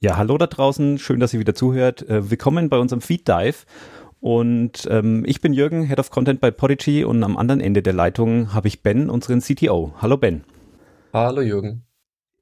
Ja, hallo da draußen, schön, dass ihr wieder zuhört. Äh, willkommen bei unserem Feed Dive. Und ähm, ich bin Jürgen, Head of Content bei Podigy und am anderen Ende der Leitung habe ich Ben, unseren CTO. Hallo Ben. Hallo Jürgen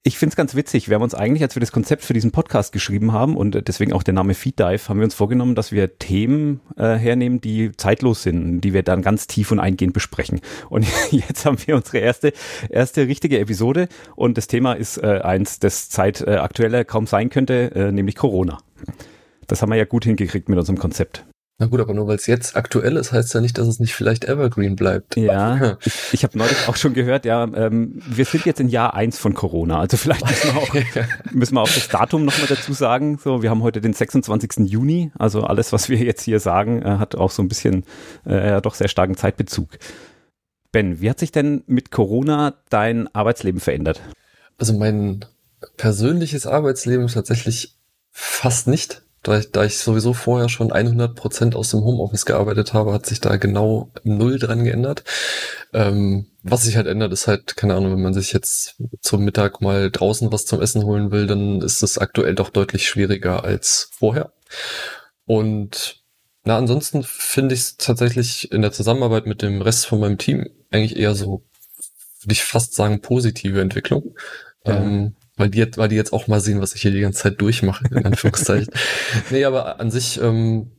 ich finde es ganz witzig. Wir haben uns eigentlich, als wir das Konzept für diesen Podcast geschrieben haben und deswegen auch der Name Feed Dive, haben wir uns vorgenommen, dass wir Themen äh, hernehmen, die zeitlos sind, die wir dann ganz tief und eingehend besprechen. Und jetzt haben wir unsere erste, erste richtige Episode und das Thema ist äh, eins, das zeitaktueller äh, kaum sein könnte, äh, nämlich Corona. Das haben wir ja gut hingekriegt mit unserem Konzept. Na gut, aber nur weil es jetzt aktuell ist, heißt ja nicht, dass es nicht vielleicht Evergreen bleibt. Ja, ich, ich habe neulich auch schon gehört, ja, ähm, wir sind jetzt in Jahr eins von Corona. Also vielleicht müssen wir auch, müssen wir auch das Datum nochmal dazu sagen. So, wir haben heute den 26. Juni. Also alles, was wir jetzt hier sagen, äh, hat auch so ein bisschen, äh, doch sehr starken Zeitbezug. Ben, wie hat sich denn mit Corona dein Arbeitsleben verändert? Also mein persönliches Arbeitsleben tatsächlich fast nicht da ich, da ich sowieso vorher schon 100 Prozent aus dem Homeoffice gearbeitet habe, hat sich da genau null dran geändert. Ähm, was sich halt ändert, ist halt, keine Ahnung, wenn man sich jetzt zum Mittag mal draußen was zum Essen holen will, dann ist es aktuell doch deutlich schwieriger als vorher. Und na, ansonsten finde ich es tatsächlich in der Zusammenarbeit mit dem Rest von meinem Team eigentlich eher so, würde ich fast sagen, positive Entwicklung. Ja. Ähm, weil die, weil die jetzt auch mal sehen, was ich hier die ganze Zeit durchmache, in Anführungszeichen. nee, aber an sich, ähm,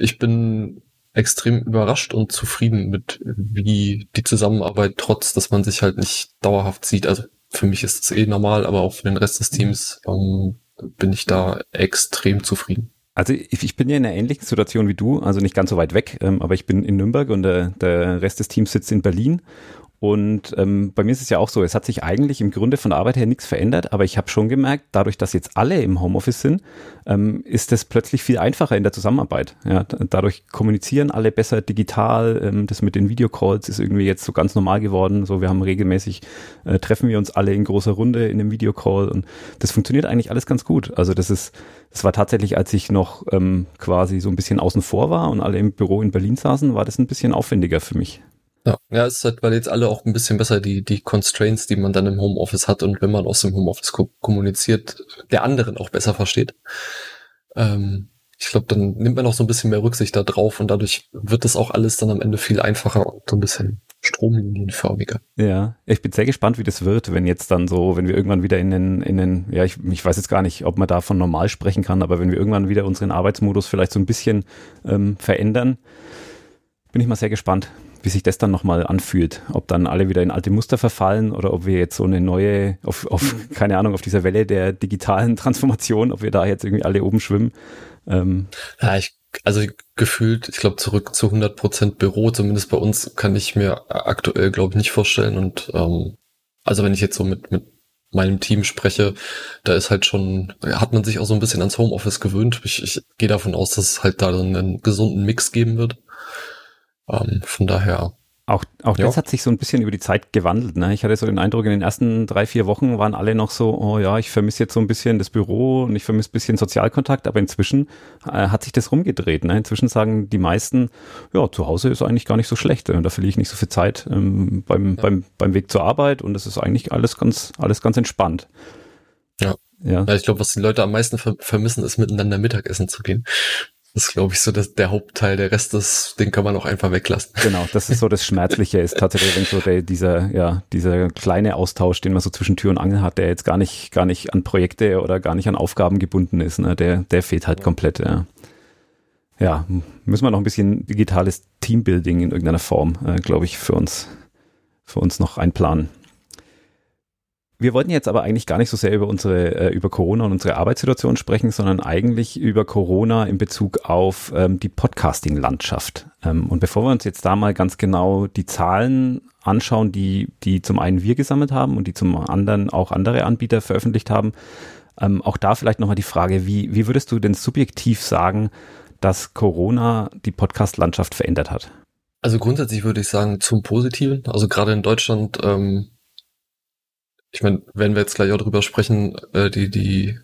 ich bin extrem überrascht und zufrieden mit, wie die Zusammenarbeit, trotz dass man sich halt nicht dauerhaft sieht. Also für mich ist es eh normal, aber auch für den Rest des Teams ähm, bin ich da extrem zufrieden. Also ich, ich bin ja in einer ähnlichen Situation wie du, also nicht ganz so weit weg, ähm, aber ich bin in Nürnberg und der, der Rest des Teams sitzt in Berlin und ähm, bei mir ist es ja auch so, es hat sich eigentlich im Grunde von der Arbeit her nichts verändert, aber ich habe schon gemerkt, dadurch, dass jetzt alle im Homeoffice sind, ähm, ist es plötzlich viel einfacher in der Zusammenarbeit. Ja, dadurch kommunizieren alle besser digital. Ähm, das mit den Videocalls ist irgendwie jetzt so ganz normal geworden. So, wir haben regelmäßig äh, treffen wir uns alle in großer Runde in einem Videocall und das funktioniert eigentlich alles ganz gut. Also das ist, das war tatsächlich, als ich noch ähm, quasi so ein bisschen außen vor war und alle im Büro in Berlin saßen, war das ein bisschen aufwendiger für mich. Ja, ja, es ist halt, weil jetzt alle auch ein bisschen besser die, die Constraints, die man dann im Homeoffice hat und wenn man aus dem Homeoffice ko kommuniziert, der anderen auch besser versteht. Ähm, ich glaube, dann nimmt man auch so ein bisschen mehr Rücksicht da drauf und dadurch wird das auch alles dann am Ende viel einfacher und so ein bisschen stromlinienförmiger. Ja, ich bin sehr gespannt, wie das wird, wenn jetzt dann so, wenn wir irgendwann wieder in den, in den, ja, ich, ich weiß jetzt gar nicht, ob man da von normal sprechen kann, aber wenn wir irgendwann wieder unseren Arbeitsmodus vielleicht so ein bisschen ähm, verändern, bin ich mal sehr gespannt wie sich das dann nochmal anfühlt. Ob dann alle wieder in alte Muster verfallen oder ob wir jetzt so eine neue, auf, auf mhm. keine Ahnung, auf dieser Welle der digitalen Transformation, ob wir da jetzt irgendwie alle oben schwimmen. Ähm. Ja, ich, also gefühlt, ich glaube, zurück zu 100 Prozent Büro, zumindest bei uns, kann ich mir aktuell, glaube ich, nicht vorstellen. Und ähm, also wenn ich jetzt so mit, mit meinem Team spreche, da ist halt schon, hat man sich auch so ein bisschen ans Homeoffice gewöhnt. Ich, ich gehe davon aus, dass es halt da einen gesunden Mix geben wird. Ähm, von daher. Auch, auch ja. das hat sich so ein bisschen über die Zeit gewandelt. Ne? Ich hatte so den Eindruck, in den ersten drei, vier Wochen waren alle noch so, oh ja, ich vermisse jetzt so ein bisschen das Büro und ich vermisse ein bisschen Sozialkontakt, aber inzwischen äh, hat sich das rumgedreht. Ne? Inzwischen sagen die meisten, ja, zu Hause ist eigentlich gar nicht so schlecht. Äh, da verliere ich nicht so viel Zeit ähm, beim, ja. beim, beim Weg zur Arbeit und es ist eigentlich alles ganz, alles ganz entspannt. Ja. Ja. ja ich glaube, was die Leute am meisten ver vermissen, ist miteinander Mittagessen zu gehen. Das ist, glaube ich, so das, der Hauptteil. Der Rest, das, den kann man auch einfach weglassen. Genau, das ist so das Schmerzliche, ist tatsächlich so der, dieser, ja, dieser kleine Austausch, den man so zwischen Tür und Angel hat, der jetzt gar nicht, gar nicht an Projekte oder gar nicht an Aufgaben gebunden ist. Ne? Der, der fehlt halt komplett, ja. Ja, müssen wir noch ein bisschen digitales Teambuilding in irgendeiner Form, äh, glaube ich, für uns, für uns noch einplanen. Wir wollten jetzt aber eigentlich gar nicht so sehr über unsere, äh, über Corona und unsere Arbeitssituation sprechen, sondern eigentlich über Corona in Bezug auf ähm, die Podcasting-Landschaft. Ähm, und bevor wir uns jetzt da mal ganz genau die Zahlen anschauen, die, die zum einen wir gesammelt haben und die zum anderen auch andere Anbieter veröffentlicht haben, ähm, auch da vielleicht nochmal die Frage, wie, wie würdest du denn subjektiv sagen, dass Corona die Podcast-Landschaft verändert hat? Also grundsätzlich würde ich sagen zum Positiven. Also gerade in Deutschland ähm, ich meine, wenn wir jetzt gleich auch drüber sprechen, äh, die, die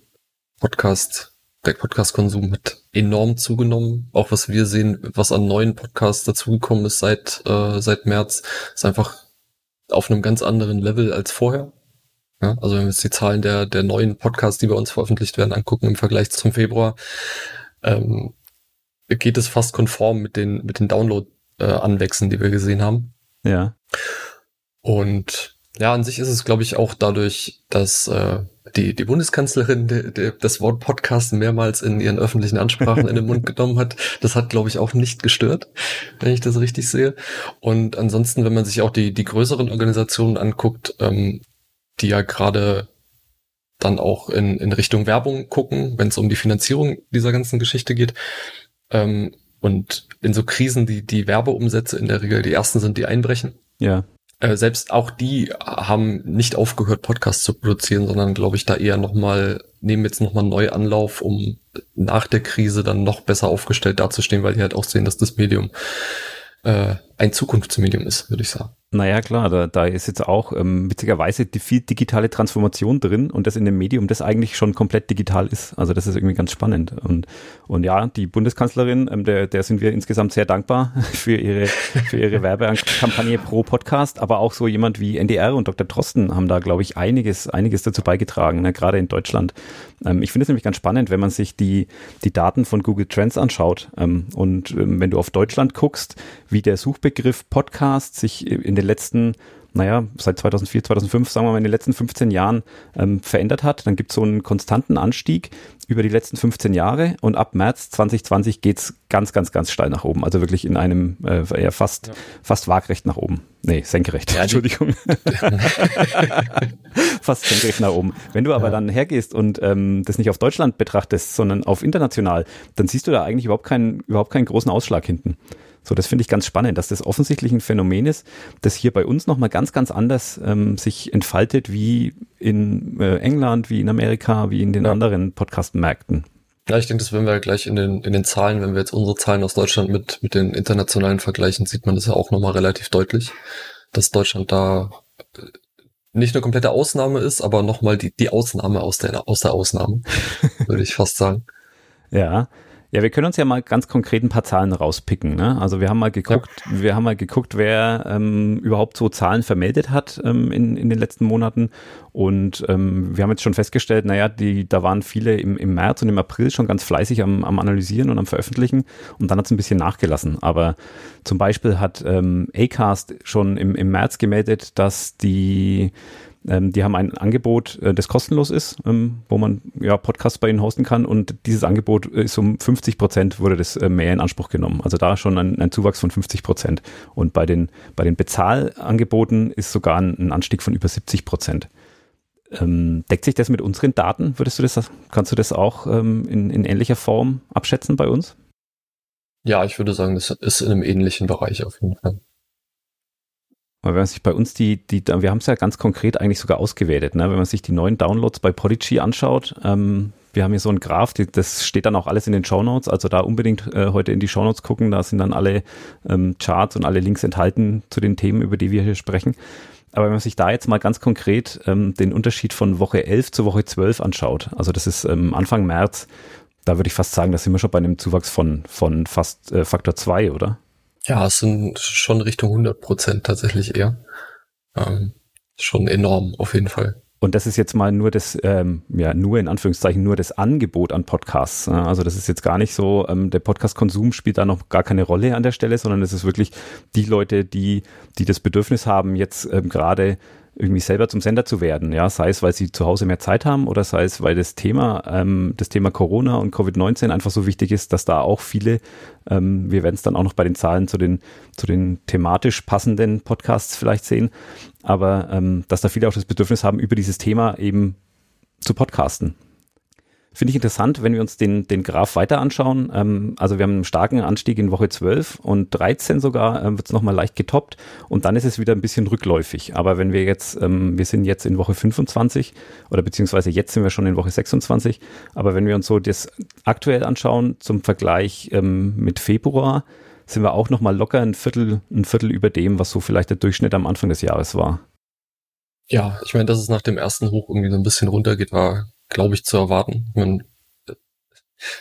Podcast, der Podcast-Konsum hat enorm zugenommen. Auch was wir sehen, was an neuen Podcasts dazugekommen ist seit, äh, seit März, ist einfach auf einem ganz anderen Level als vorher. Ja, also wenn wir uns die Zahlen der, der neuen Podcasts, die bei uns veröffentlicht werden, angucken im Vergleich zum Februar, ähm, geht es fast konform mit den, mit den Download-Anwächsen, äh, die wir gesehen haben. Ja. Und ja, an sich ist es, glaube ich, auch dadurch, dass äh, die, die Bundeskanzlerin de, de, das Wort Podcast mehrmals in ihren öffentlichen Ansprachen in den Mund genommen hat. Das hat, glaube ich, auch nicht gestört, wenn ich das richtig sehe. Und ansonsten, wenn man sich auch die, die größeren Organisationen anguckt, ähm, die ja gerade dann auch in, in Richtung Werbung gucken, wenn es um die Finanzierung dieser ganzen Geschichte geht. Ähm, und in so Krisen, die, die Werbeumsätze in der Regel die ersten sind, die einbrechen. Ja. Äh, selbst auch die haben nicht aufgehört, Podcasts zu produzieren, sondern glaube ich da eher nochmal, nehmen jetzt nochmal neu Anlauf, um nach der Krise dann noch besser aufgestellt dazustehen, weil die halt auch sehen, dass das Medium äh, ein Zukunftsmedium ist, würde ich sagen. Naja, klar, da, da ist jetzt auch ähm, witzigerweise die viel digitale Transformation drin und das in dem Medium, das eigentlich schon komplett digital ist. Also das ist irgendwie ganz spannend. Und, und ja, die Bundeskanzlerin, ähm, der, der sind wir insgesamt sehr dankbar für ihre, für ihre Werbekampagne pro Podcast, aber auch so jemand wie NDR und Dr. Drosten haben da, glaube ich, einiges, einiges dazu beigetragen, ne, gerade in Deutschland. Ähm, ich finde es nämlich ganz spannend, wenn man sich die, die Daten von Google Trends anschaut ähm, und ähm, wenn du auf Deutschland guckst, wie der Suchbegriff Podcast sich in den letzten naja, seit 2004, 2005, sagen wir mal, in den letzten 15 Jahren ähm, verändert hat. Dann gibt es so einen konstanten Anstieg über die letzten 15 Jahre und ab März 2020 geht's ganz, ganz, ganz steil nach oben. Also wirklich in einem äh, ja, fast, ja. fast waagrecht nach oben. Nee, senkrecht, ja, Entschuldigung. fast senkrecht nach oben. Wenn du aber ja. dann hergehst und ähm, das nicht auf Deutschland betrachtest, sondern auf international, dann siehst du da eigentlich überhaupt keinen, überhaupt keinen großen Ausschlag hinten. So, das finde ich ganz spannend, dass das offensichtlich ein Phänomen ist, das hier bei uns nochmal ganz, ganz anders ähm, sich entfaltet wie in äh, England, wie in Amerika, wie in den ja. anderen Podcast-Märkten. Ja, ich denke, das werden wir gleich in den, in den Zahlen, wenn wir jetzt unsere Zahlen aus Deutschland mit, mit den internationalen vergleichen, sieht man das ja auch nochmal relativ deutlich, dass Deutschland da äh, nicht eine komplette Ausnahme ist, aber nochmal die, die Ausnahme aus der, aus der Ausnahme, würde ich fast sagen. Ja, ja, wir können uns ja mal ganz konkret ein paar Zahlen rauspicken. Ne? Also wir haben mal geguckt, ja. wir haben mal geguckt, wer ähm, überhaupt so Zahlen vermeldet hat ähm, in, in den letzten Monaten. Und ähm, wir haben jetzt schon festgestellt, naja, die, da waren viele im, im März und im April schon ganz fleißig am, am Analysieren und am Veröffentlichen. Und dann hat es ein bisschen nachgelassen. Aber zum Beispiel hat ähm, Acast schon im, im März gemeldet, dass die ähm, die haben ein Angebot, äh, das kostenlos ist, ähm, wo man ja Podcasts bei ihnen hosten kann und dieses Angebot ist um 50 Prozent wurde das äh, mehr in Anspruch genommen. Also da schon ein, ein Zuwachs von 50 Prozent. Und bei den, bei den Bezahlangeboten ist sogar ein, ein Anstieg von über 70 Prozent. Ähm, deckt sich das mit unseren Daten? Würdest du das, kannst du das auch ähm, in, in ähnlicher Form abschätzen bei uns? Ja, ich würde sagen, das ist in einem ähnlichen Bereich auf jeden Fall. Aber wenn man sich bei uns die, die, wir haben es ja ganz konkret eigentlich sogar ausgewertet, ne? wenn man sich die neuen Downloads bei Podigy anschaut, ähm, wir haben hier so einen Graph, die, das steht dann auch alles in den Show Notes, also da unbedingt äh, heute in die Show Notes gucken, da sind dann alle ähm, Charts und alle Links enthalten zu den Themen, über die wir hier sprechen. Aber wenn man sich da jetzt mal ganz konkret ähm, den Unterschied von Woche 11 zu Woche 12 anschaut, also das ist ähm, Anfang März, da würde ich fast sagen, da sind wir schon bei einem Zuwachs von, von fast äh, Faktor 2, oder? Ja, es sind schon Richtung 100 Prozent tatsächlich eher. Ähm, schon enorm, auf jeden Fall. Und das ist jetzt mal nur das, ähm, ja, nur in Anführungszeichen, nur das Angebot an Podcasts. Also das ist jetzt gar nicht so, ähm, der Podcast-Konsum spielt da noch gar keine Rolle an der Stelle, sondern es ist wirklich die Leute, die, die das Bedürfnis haben, jetzt ähm, gerade irgendwie selber zum Sender zu werden. Ja, sei es, weil sie zu Hause mehr Zeit haben oder sei es, weil das Thema, ähm, das Thema Corona und Covid-19 einfach so wichtig ist, dass da auch viele, ähm, wir werden es dann auch noch bei den Zahlen zu den, zu den thematisch passenden Podcasts vielleicht sehen, aber ähm, dass da viele auch das Bedürfnis haben, über dieses Thema eben zu podcasten. Finde ich interessant, wenn wir uns den, den Graph weiter anschauen. Ähm, also wir haben einen starken Anstieg in Woche 12 und 13 sogar ähm, wird es nochmal leicht getoppt und dann ist es wieder ein bisschen rückläufig. Aber wenn wir jetzt, ähm, wir sind jetzt in Woche 25 oder beziehungsweise jetzt sind wir schon in Woche 26, aber wenn wir uns so das aktuell anschauen zum Vergleich ähm, mit Februar, sind wir auch nochmal locker ein Viertel, ein Viertel über dem, was so vielleicht der Durchschnitt am Anfang des Jahres war. Ja, ich meine, dass es nach dem ersten Hoch irgendwie so ein bisschen runtergeht, war glaube ich, zu erwarten. Man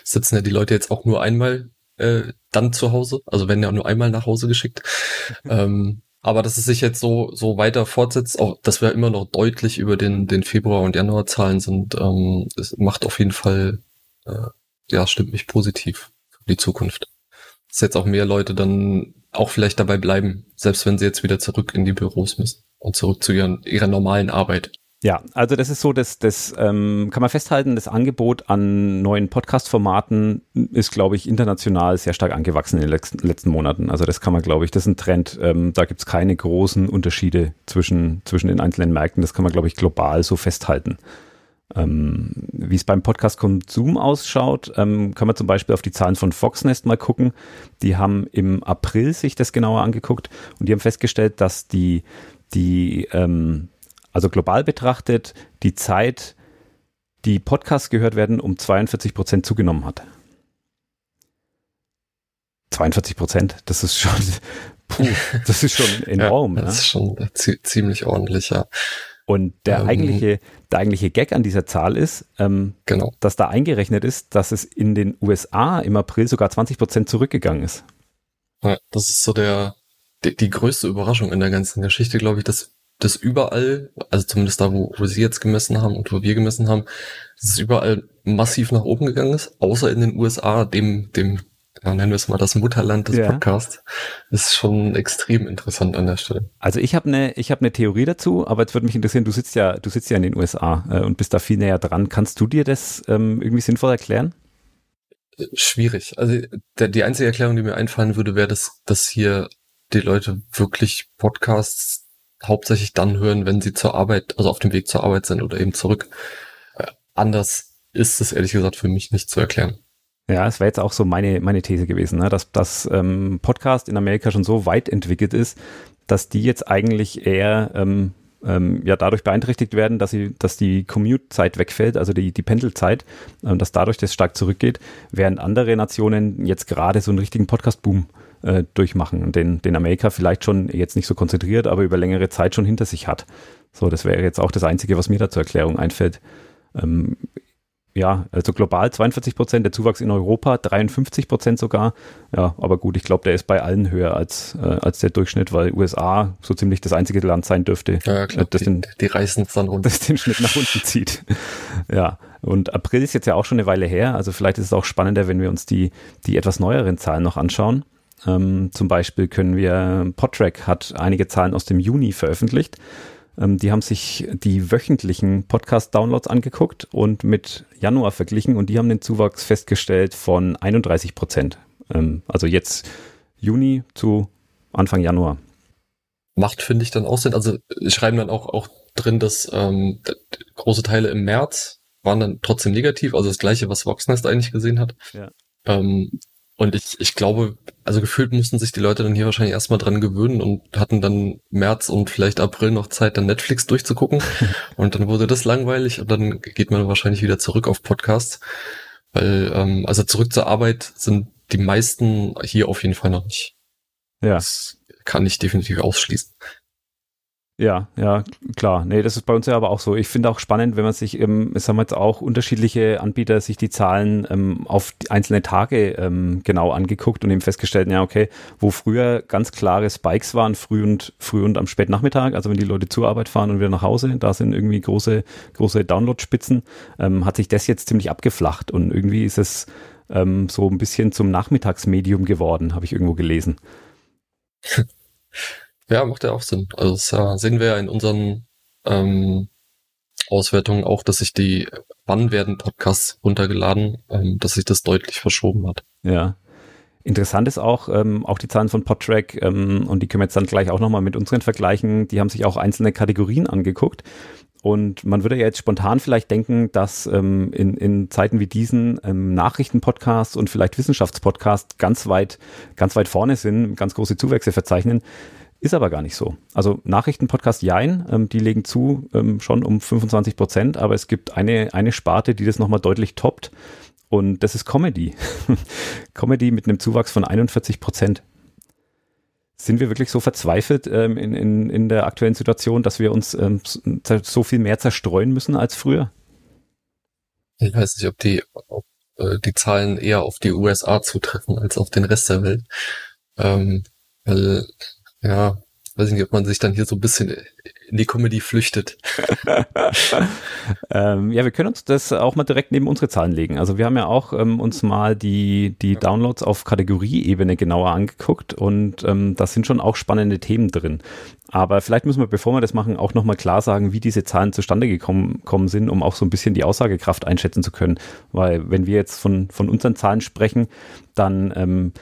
sitzen ja die Leute jetzt auch nur einmal äh, dann zu Hause, also werden ja nur einmal nach Hause geschickt. ähm, Aber dass es sich jetzt so, so weiter fortsetzt, auch, dass wir immer noch deutlich über den, den Februar- und Januar-Zahlen sind, ähm, es macht auf jeden Fall, äh, ja, stimmt mich positiv für die Zukunft. Dass jetzt auch mehr Leute dann auch vielleicht dabei bleiben, selbst wenn sie jetzt wieder zurück in die Büros müssen und zurück zu ihren, ihrer normalen Arbeit. Ja, also das ist so, dass das ähm, kann man festhalten, das Angebot an neuen Podcast-Formaten ist, glaube ich, international sehr stark angewachsen in den letzten, letzten Monaten. Also das kann man, glaube ich, das ist ein Trend. Ähm, da gibt es keine großen Unterschiede zwischen, zwischen den einzelnen Märkten. Das kann man, glaube ich, global so festhalten. Ähm, Wie es beim Podcast-Konsum ausschaut, ähm, kann man zum Beispiel auf die Zahlen von Foxnest mal gucken. Die haben im April sich das genauer angeguckt und die haben festgestellt, dass die, die ähm, also global betrachtet, die Zeit, die Podcasts gehört werden, um 42 Prozent zugenommen hat. 42 Prozent, das ist schon, puh, das ist schon enorm. ja, das ne? ist schon ziemlich ordentlich, ja. Und der, ähm, eigentliche, der eigentliche Gag an dieser Zahl ist, ähm, genau. dass da eingerechnet ist, dass es in den USA im April sogar 20 Prozent zurückgegangen ist. Ja, das ist so der, die, die größte Überraschung in der ganzen Geschichte, glaube ich, dass das überall, also zumindest da, wo, wo sie jetzt gemessen haben und wo wir gemessen haben, dass es überall massiv nach oben gegangen ist, außer in den USA, dem, dem, ja, nennen wir es mal das Mutterland des ja. Podcasts. Das ist schon extrem interessant an der Stelle. Also ich habe eine, ich habe eine Theorie dazu, aber jetzt würde mich interessieren, du sitzt ja, du sitzt ja in den USA äh, und bist da viel näher dran. Kannst du dir das ähm, irgendwie sinnvoll erklären? Schwierig. Also der, die einzige Erklärung, die mir einfallen würde, wäre, dass, dass hier die Leute wirklich Podcasts hauptsächlich dann hören, wenn sie zur Arbeit, also auf dem Weg zur Arbeit sind oder eben zurück. Äh, anders ist es ehrlich gesagt für mich nicht zu erklären. Ja, es wäre jetzt auch so meine, meine These gewesen, ne? dass das ähm, Podcast in Amerika schon so weit entwickelt ist, dass die jetzt eigentlich eher ähm, ähm, ja dadurch beeinträchtigt werden, dass sie, dass die Commute-Zeit wegfällt, also die, die Pendelzeit, ähm, dass dadurch das stark zurückgeht, während andere Nationen jetzt gerade so einen richtigen Podcast-Boom äh, durchmachen, den, den Amerika vielleicht schon jetzt nicht so konzentriert, aber über längere Zeit schon hinter sich hat. So, das wäre jetzt auch das Einzige, was mir da zur Erklärung einfällt. Ähm, ja, also global 42 Prozent, der Zuwachs in Europa 53 Prozent sogar. Ja, aber gut, ich glaube, der ist bei allen höher als, äh, als der Durchschnitt, weil USA so ziemlich das einzige Land sein dürfte, ja, klar, das, die, den, die reißen es dann runter. das den Schnitt nach unten zieht. ja, und April ist jetzt ja auch schon eine Weile her, also vielleicht ist es auch spannender, wenn wir uns die, die etwas neueren Zahlen noch anschauen. Ähm, zum Beispiel können wir, Podtrack hat einige Zahlen aus dem Juni veröffentlicht. Ähm, die haben sich die wöchentlichen Podcast-Downloads angeguckt und mit Januar verglichen und die haben den Zuwachs festgestellt von 31 Prozent. Ähm, also jetzt Juni zu Anfang Januar. Macht, finde ich, dann auch Sinn. Also schreiben dann auch, auch drin, dass ähm, große Teile im März waren dann trotzdem negativ, also das gleiche, was Voxnest eigentlich gesehen hat. Ja. Ähm, und ich, ich glaube, also gefühlt mussten sich die Leute dann hier wahrscheinlich erstmal dran gewöhnen und hatten dann März und vielleicht April noch Zeit, dann Netflix durchzugucken. und dann wurde das langweilig und dann geht man wahrscheinlich wieder zurück auf Podcasts. Weil, ähm, also zurück zur Arbeit sind die meisten hier auf jeden Fall noch nicht. Ja. Das kann ich definitiv ausschließen. Ja, ja, klar. Nee, das ist bei uns ja aber auch so. Ich finde auch spannend, wenn man sich, ähm, es haben jetzt auch unterschiedliche Anbieter sich die Zahlen ähm, auf einzelne Tage ähm, genau angeguckt und eben festgestellt, ja, okay, wo früher ganz klare Spikes waren, früh und früh und am Spätnachmittag, also wenn die Leute zur Arbeit fahren und wieder nach Hause, da sind irgendwie große, große Downloadspitzen, ähm, hat sich das jetzt ziemlich abgeflacht und irgendwie ist es ähm, so ein bisschen zum Nachmittagsmedium geworden, habe ich irgendwo gelesen. Ja, macht ja auch Sinn. Also das äh, sehen wir ja in unseren ähm, Auswertungen auch, dass sich die, wann werden Podcasts runtergeladen, ähm, dass sich das deutlich verschoben hat. Ja. Interessant ist auch, ähm, auch die Zahlen von Podtrack, ähm, und die können wir jetzt dann gleich auch nochmal mit unseren vergleichen, die haben sich auch einzelne Kategorien angeguckt. Und man würde ja jetzt spontan vielleicht denken, dass ähm, in, in Zeiten wie diesen ähm, Nachrichtenpodcasts und vielleicht Wissenschaftspodcasts ganz weit, ganz weit vorne sind, ganz große Zuwächse verzeichnen. Ist aber gar nicht so. Also Nachrichtenpodcast Jein, ähm, die legen zu ähm, schon um 25 Prozent, aber es gibt eine, eine Sparte, die das nochmal deutlich toppt und das ist Comedy. Comedy mit einem Zuwachs von 41 Prozent. Sind wir wirklich so verzweifelt ähm, in, in, in der aktuellen Situation, dass wir uns ähm, so viel mehr zerstreuen müssen als früher? Ich weiß nicht, ob die, ob, äh, die Zahlen eher auf die USA zutreffen als auf den Rest der Welt. Ähm, weil ja, weiß ich nicht, ob man sich dann hier so ein bisschen in die Comedy flüchtet. ähm, ja, wir können uns das auch mal direkt neben unsere Zahlen legen. Also wir haben ja auch ähm, uns mal die, die Downloads auf Kategorieebene genauer angeguckt und ähm, da sind schon auch spannende Themen drin. Aber vielleicht müssen wir, bevor wir das machen, auch nochmal klar sagen, wie diese Zahlen zustande gekommen, gekommen sind, um auch so ein bisschen die Aussagekraft einschätzen zu können. Weil wenn wir jetzt von, von unseren Zahlen sprechen, dann ähm,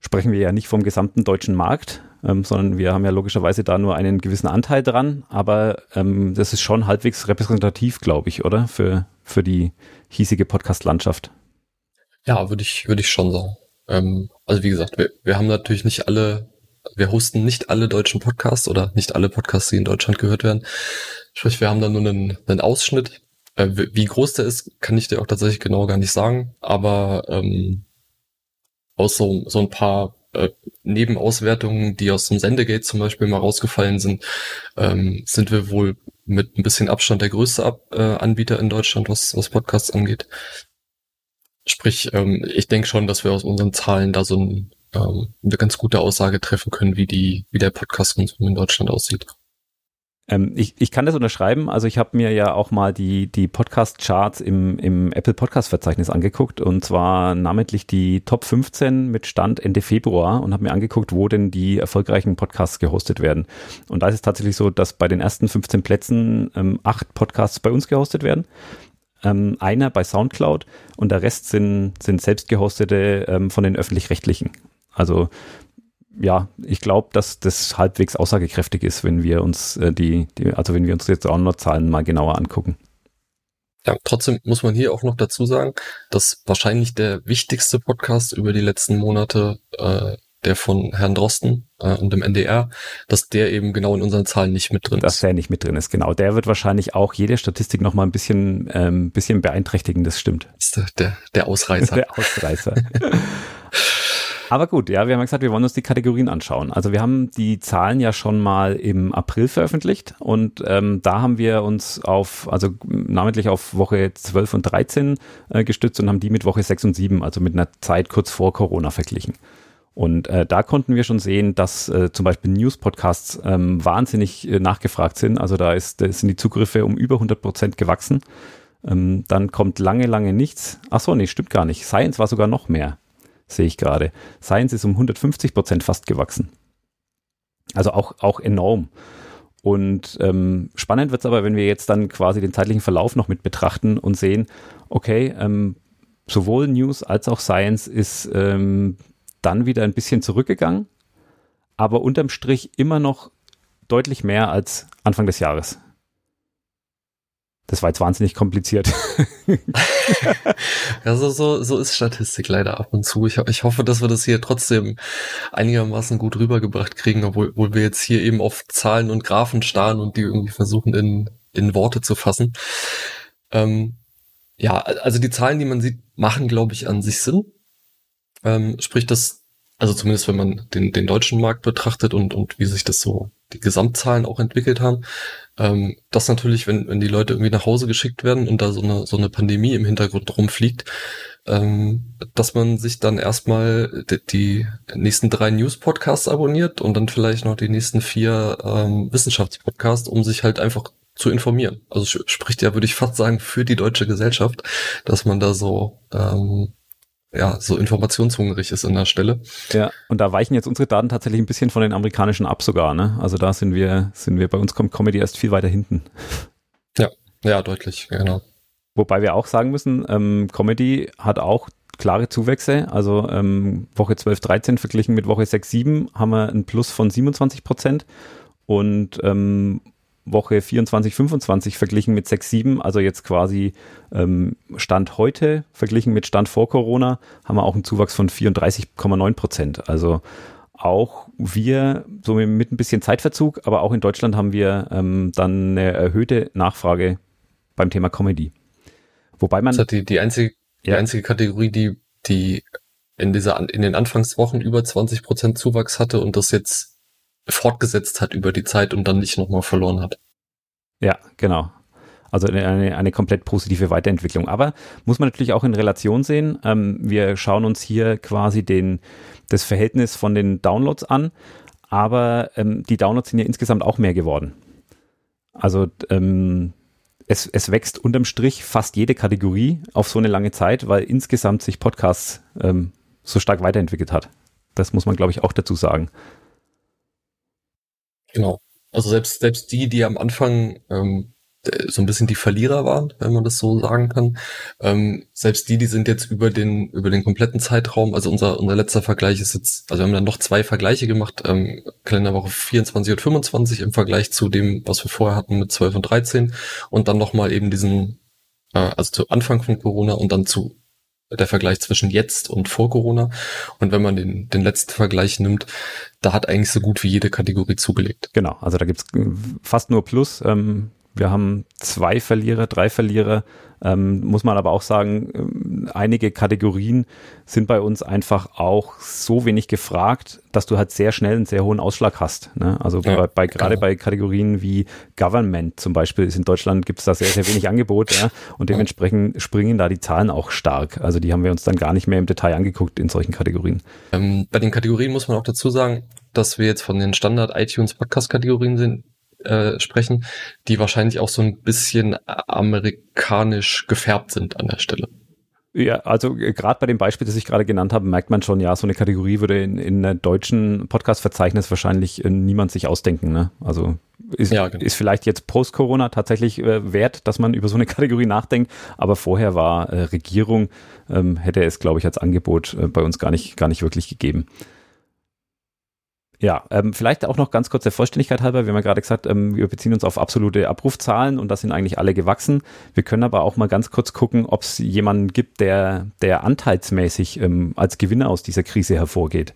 sprechen wir ja nicht vom gesamten deutschen Markt, ähm, sondern wir haben ja logischerweise da nur einen gewissen Anteil dran, aber ähm, das ist schon halbwegs repräsentativ, glaube ich, oder? Für, für die hiesige Podcast-Landschaft. Ja, würde ich, würde ich schon sagen. Ähm, also wie gesagt, wir, wir haben natürlich nicht alle, wir hosten nicht alle deutschen Podcasts oder nicht alle Podcasts, die in Deutschland gehört werden. Sprich, wir haben da nur einen, einen Ausschnitt. Äh, wie groß der ist, kann ich dir auch tatsächlich genau gar nicht sagen, aber ähm, aus so, so ein paar äh, Nebenauswertungen, die aus dem Sendegate zum Beispiel mal rausgefallen sind, ähm, sind wir wohl mit ein bisschen Abstand der größte Ab äh, Anbieter in Deutschland, was, was Podcasts angeht. Sprich, ähm, ich denke schon, dass wir aus unseren Zahlen da so ein, ähm, eine ganz gute Aussage treffen können, wie die, wie der Podcast-Konsum in Deutschland aussieht. Ähm, ich, ich kann das unterschreiben. Also ich habe mir ja auch mal die, die Podcast-Charts im, im Apple Podcast-Verzeichnis angeguckt und zwar namentlich die Top 15 mit Stand Ende Februar und habe mir angeguckt, wo denn die erfolgreichen Podcasts gehostet werden. Und da ist es tatsächlich so, dass bei den ersten 15 Plätzen ähm, acht Podcasts bei uns gehostet werden. Ähm, einer bei Soundcloud und der Rest sind, sind selbst gehostete ähm, von den öffentlich-rechtlichen. Also ja, ich glaube, dass das halbwegs aussagekräftig ist, wenn wir uns äh, die, die, also wenn wir uns jetzt auch noch Zahlen mal genauer angucken. Ja, trotzdem muss man hier auch noch dazu sagen, dass wahrscheinlich der wichtigste Podcast über die letzten Monate, äh, der von Herrn Drosten äh, und dem NDR, dass der eben genau in unseren Zahlen nicht mit drin dass ist. Dass der nicht mit drin ist, genau. Der wird wahrscheinlich auch jede Statistik noch mal ein bisschen, ähm, bisschen beeinträchtigen, das stimmt. Das ist der, der Ausreißer. der Ausreißer. Aber gut, ja, wir haben gesagt, wir wollen uns die Kategorien anschauen. Also wir haben die Zahlen ja schon mal im April veröffentlicht und ähm, da haben wir uns auf, also namentlich auf Woche 12 und 13 äh, gestützt und haben die mit Woche 6 und 7, also mit einer Zeit kurz vor Corona verglichen. Und äh, da konnten wir schon sehen, dass äh, zum Beispiel News-Podcasts ähm, wahnsinnig äh, nachgefragt sind. Also da ist, da sind die Zugriffe um über 100 Prozent gewachsen. Ähm, dann kommt lange, lange nichts. Ach so, nee, stimmt gar nicht. Science war sogar noch mehr sehe ich gerade. Science ist um 150 Prozent fast gewachsen. Also auch, auch enorm. Und ähm, spannend wird es aber, wenn wir jetzt dann quasi den zeitlichen Verlauf noch mit betrachten und sehen, okay, ähm, sowohl News als auch Science ist ähm, dann wieder ein bisschen zurückgegangen, aber unterm Strich immer noch deutlich mehr als Anfang des Jahres. Das war jetzt wahnsinnig kompliziert. ja, so, so, so ist Statistik leider ab und zu. Ich, ich hoffe, dass wir das hier trotzdem einigermaßen gut rübergebracht kriegen, obwohl, obwohl wir jetzt hier eben auf Zahlen und Graphen starren und die irgendwie versuchen in, in Worte zu fassen. Ähm, ja, also die Zahlen, die man sieht, machen, glaube ich, an sich Sinn. Ähm, sprich, das, also zumindest wenn man den, den deutschen Markt betrachtet und, und wie sich das so, die Gesamtzahlen auch entwickelt haben, ähm, das natürlich, wenn, wenn die Leute irgendwie nach Hause geschickt werden und da so eine, so eine Pandemie im Hintergrund rumfliegt, ähm, dass man sich dann erstmal die, die nächsten drei News-Podcasts abonniert und dann vielleicht noch die nächsten vier ähm, Wissenschaftspodcasts, um sich halt einfach zu informieren. Also spricht ja, würde ich fast sagen, für die deutsche Gesellschaft, dass man da so ähm, ja, so informationshungrig ist an der Stelle. Ja, und da weichen jetzt unsere Daten tatsächlich ein bisschen von den amerikanischen ab sogar, ne? Also da sind wir, sind wir, bei uns kommt Comedy erst viel weiter hinten. Ja, ja, deutlich, genau. Wobei wir auch sagen müssen, ähm, Comedy hat auch klare Zuwächse. Also ähm, Woche 12, 13 verglichen mit Woche 6, 7 haben wir ein Plus von 27 Prozent. Und ähm, Woche 24, 25 verglichen mit 6, 7, also jetzt quasi ähm, Stand heute verglichen mit Stand vor Corona, haben wir auch einen Zuwachs von 34,9 Prozent. Also auch wir, so mit ein bisschen Zeitverzug, aber auch in Deutschland haben wir ähm, dann eine erhöhte Nachfrage beim Thema Comedy. Wobei man. Das hat die, die, einzige, ja. die einzige Kategorie, die, die in dieser, in den Anfangswochen über 20 Prozent Zuwachs hatte und das jetzt fortgesetzt hat über die Zeit und dann nicht nochmal verloren hat. Ja, genau. Also eine, eine komplett positive Weiterentwicklung. Aber muss man natürlich auch in Relation sehen. Ähm, wir schauen uns hier quasi den, das Verhältnis von den Downloads an. aber ähm, die Downloads sind ja insgesamt auch mehr geworden. Also ähm, es, es wächst unterm Strich fast jede Kategorie auf so eine lange Zeit, weil insgesamt sich Podcasts ähm, so stark weiterentwickelt hat. Das muss man, glaube ich, auch dazu sagen. Genau. Also selbst, selbst die, die am Anfang ähm, so ein bisschen die Verlierer waren, wenn man das so sagen kann. Ähm, selbst die, die sind jetzt über den über den kompletten Zeitraum, also unser unser letzter Vergleich ist jetzt, also wir haben dann noch zwei Vergleiche gemacht, ähm, Kalenderwoche 24 und 25 im Vergleich zu dem, was wir vorher hatten mit 12 und 13 und dann nochmal eben diesen, äh, also zu Anfang von Corona und dann zu der Vergleich zwischen jetzt und vor Corona. Und wenn man den, den letzten Vergleich nimmt, da hat eigentlich so gut wie jede Kategorie zugelegt. Genau, also da gibt's fast nur Plus. Ähm, wir haben zwei Verlierer, drei Verlierer. Ähm, muss man aber auch sagen, ähm, einige Kategorien sind bei uns einfach auch so wenig gefragt, dass du halt sehr schnell einen sehr hohen Ausschlag hast. Ne? Also ja, bei, bei gerade bei Kategorien wie Government zum Beispiel ist in Deutschland gibt es da sehr, sehr wenig Angebot ja? und dementsprechend springen da die Zahlen auch stark. Also die haben wir uns dann gar nicht mehr im Detail angeguckt in solchen Kategorien. Ähm, bei den Kategorien muss man auch dazu sagen, dass wir jetzt von den Standard iTunes Podcast Kategorien sind, äh, sprechen, die wahrscheinlich auch so ein bisschen amerikanisch gefärbt sind an der Stelle. Ja, also äh, gerade bei dem Beispiel, das ich gerade genannt habe, merkt man schon, ja, so eine Kategorie würde in, in einem deutschen Podcast-Verzeichnis wahrscheinlich äh, niemand sich ausdenken. Ne? Also ist, ja, genau. ist vielleicht jetzt post-Corona tatsächlich äh, wert, dass man über so eine Kategorie nachdenkt, aber vorher war äh, Regierung, ähm, hätte es, glaube ich, als Angebot äh, bei uns gar nicht, gar nicht wirklich gegeben. Ja, ähm, vielleicht auch noch ganz kurz der Vollständigkeit halber. Wir haben ja gerade gesagt, ähm, wir beziehen uns auf absolute Abrufzahlen und das sind eigentlich alle gewachsen. Wir können aber auch mal ganz kurz gucken, ob es jemanden gibt, der, der anteilsmäßig ähm, als Gewinner aus dieser Krise hervorgeht.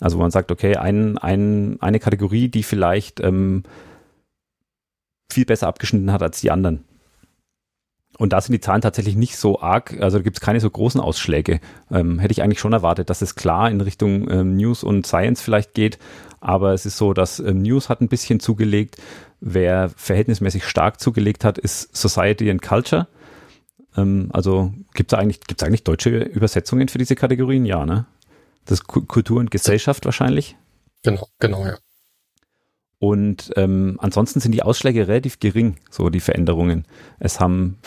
Also wo man sagt, okay, ein, ein, eine Kategorie, die vielleicht ähm, viel besser abgeschnitten hat als die anderen. Und da sind die Zahlen tatsächlich nicht so arg, also da gibt es keine so großen Ausschläge. Ähm, hätte ich eigentlich schon erwartet, dass es klar in Richtung ähm, News und Science vielleicht geht, aber es ist so, dass ähm, News hat ein bisschen zugelegt. Wer verhältnismäßig stark zugelegt hat, ist Society and Culture. Ähm, also gibt es eigentlich, gibt's eigentlich deutsche Übersetzungen für diese Kategorien? Ja, ne? Das Kultur und Gesellschaft wahrscheinlich. Genau, genau, ja. Und ähm, ansonsten sind die Ausschläge relativ gering, so die Veränderungen. Es haben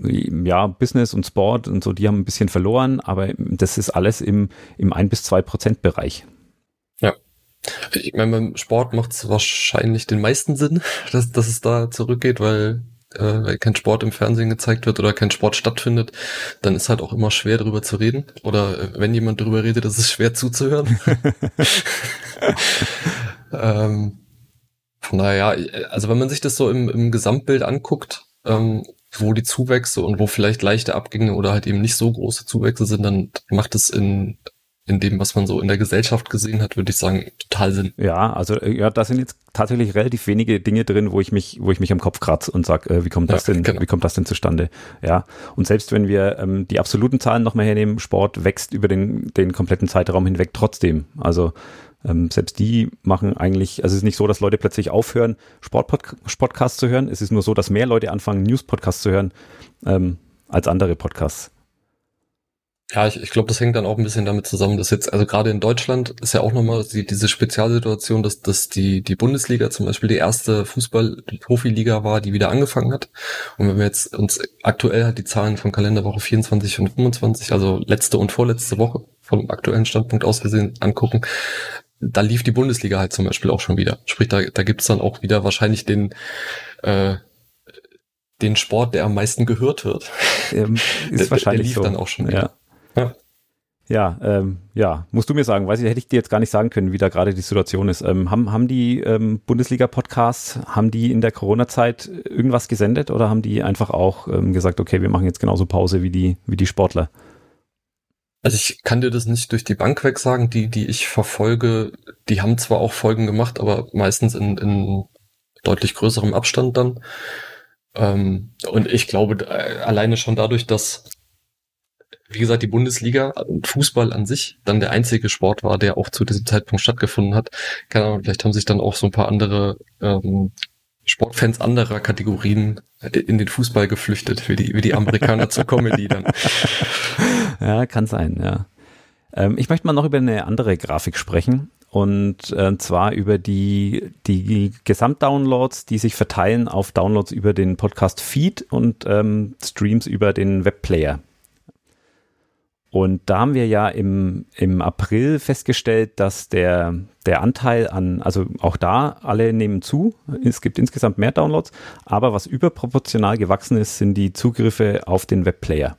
ja Business und Sport und so, die haben ein bisschen verloren, aber das ist alles im, im 1 bis 2 Prozent Bereich. Ja. Ich meine, beim Sport macht es wahrscheinlich den meisten Sinn, dass, dass es da zurückgeht, weil äh, weil kein Sport im Fernsehen gezeigt wird oder kein Sport stattfindet, dann ist halt auch immer schwer darüber zu reden. Oder äh, wenn jemand darüber redet, ist es schwer zuzuhören. ähm, von daher, also wenn man sich das so im, im Gesamtbild anguckt, ähm, wo die Zuwächse und wo vielleicht leichte Abgänge oder halt eben nicht so große Zuwächse sind, dann macht es in, in dem, was man so in der Gesellschaft gesehen hat, würde ich sagen, total Sinn. Ja, also äh, ja, da sind jetzt tatsächlich relativ wenige Dinge drin, wo ich mich, wo ich mich am Kopf kratze und sage, äh, wie kommt das ja, denn, genau. wie kommt das denn zustande? Ja, und selbst wenn wir ähm, die absoluten Zahlen nochmal hernehmen, Sport wächst über den, den kompletten Zeitraum hinweg trotzdem. Also ähm, selbst die machen eigentlich, also es ist nicht so, dass Leute plötzlich aufhören, Sportpodcasts zu hören. Es ist nur so, dass mehr Leute anfangen, News-Podcasts zu hören ähm, als andere Podcasts. Ja, ich, ich glaube, das hängt dann auch ein bisschen damit zusammen, dass jetzt, also gerade in Deutschland ist ja auch nochmal die, diese Spezialsituation, dass, dass die, die Bundesliga zum Beispiel die erste Fußball-Profiliga war, die wieder angefangen hat. Und wenn wir jetzt uns aktuell halt die Zahlen von Kalenderwoche 24 und 25, also letzte und vorletzte Woche vom aktuellen Standpunkt aus gesehen angucken, da lief die Bundesliga halt zum Beispiel auch schon wieder. Sprich, da, da gibt's dann auch wieder wahrscheinlich den, äh, den Sport, der am meisten gehört wird. Ähm, ist der, wahrscheinlich der lief so. dann auch schon wieder. Ja. ja. Ja, ähm, ja, musst du mir sagen, weiß ich, hätte ich dir jetzt gar nicht sagen können, wie da gerade die Situation ist. Ähm, haben, haben die ähm, Bundesliga-Podcasts, haben die in der Corona-Zeit irgendwas gesendet oder haben die einfach auch ähm, gesagt, okay, wir machen jetzt genauso Pause wie die, wie die Sportler? Also ich kann dir das nicht durch die Bank weg sagen. Die, die ich verfolge, die haben zwar auch Folgen gemacht, aber meistens in, in deutlich größerem Abstand dann. Ähm, und ich glaube, äh, alleine schon dadurch, dass, wie gesagt, die Bundesliga und Fußball an sich dann der einzige Sport war, der auch zu diesem Zeitpunkt stattgefunden hat. Keine Ahnung, vielleicht haben sich dann auch so ein paar andere ähm, Sportfans anderer Kategorien in den Fußball geflüchtet, wie die, wie die Amerikaner zur Comedy dann. Ja, kann sein, ja. Ähm, ich möchte mal noch über eine andere Grafik sprechen. Und äh, zwar über die, die Gesamtdownloads, die sich verteilen auf Downloads über den Podcast-Feed und ähm, Streams über den Webplayer. Und da haben wir ja im, im April festgestellt, dass der, der Anteil an, also auch da, alle nehmen zu. Es gibt insgesamt mehr Downloads, aber was überproportional gewachsen ist, sind die Zugriffe auf den Webplayer.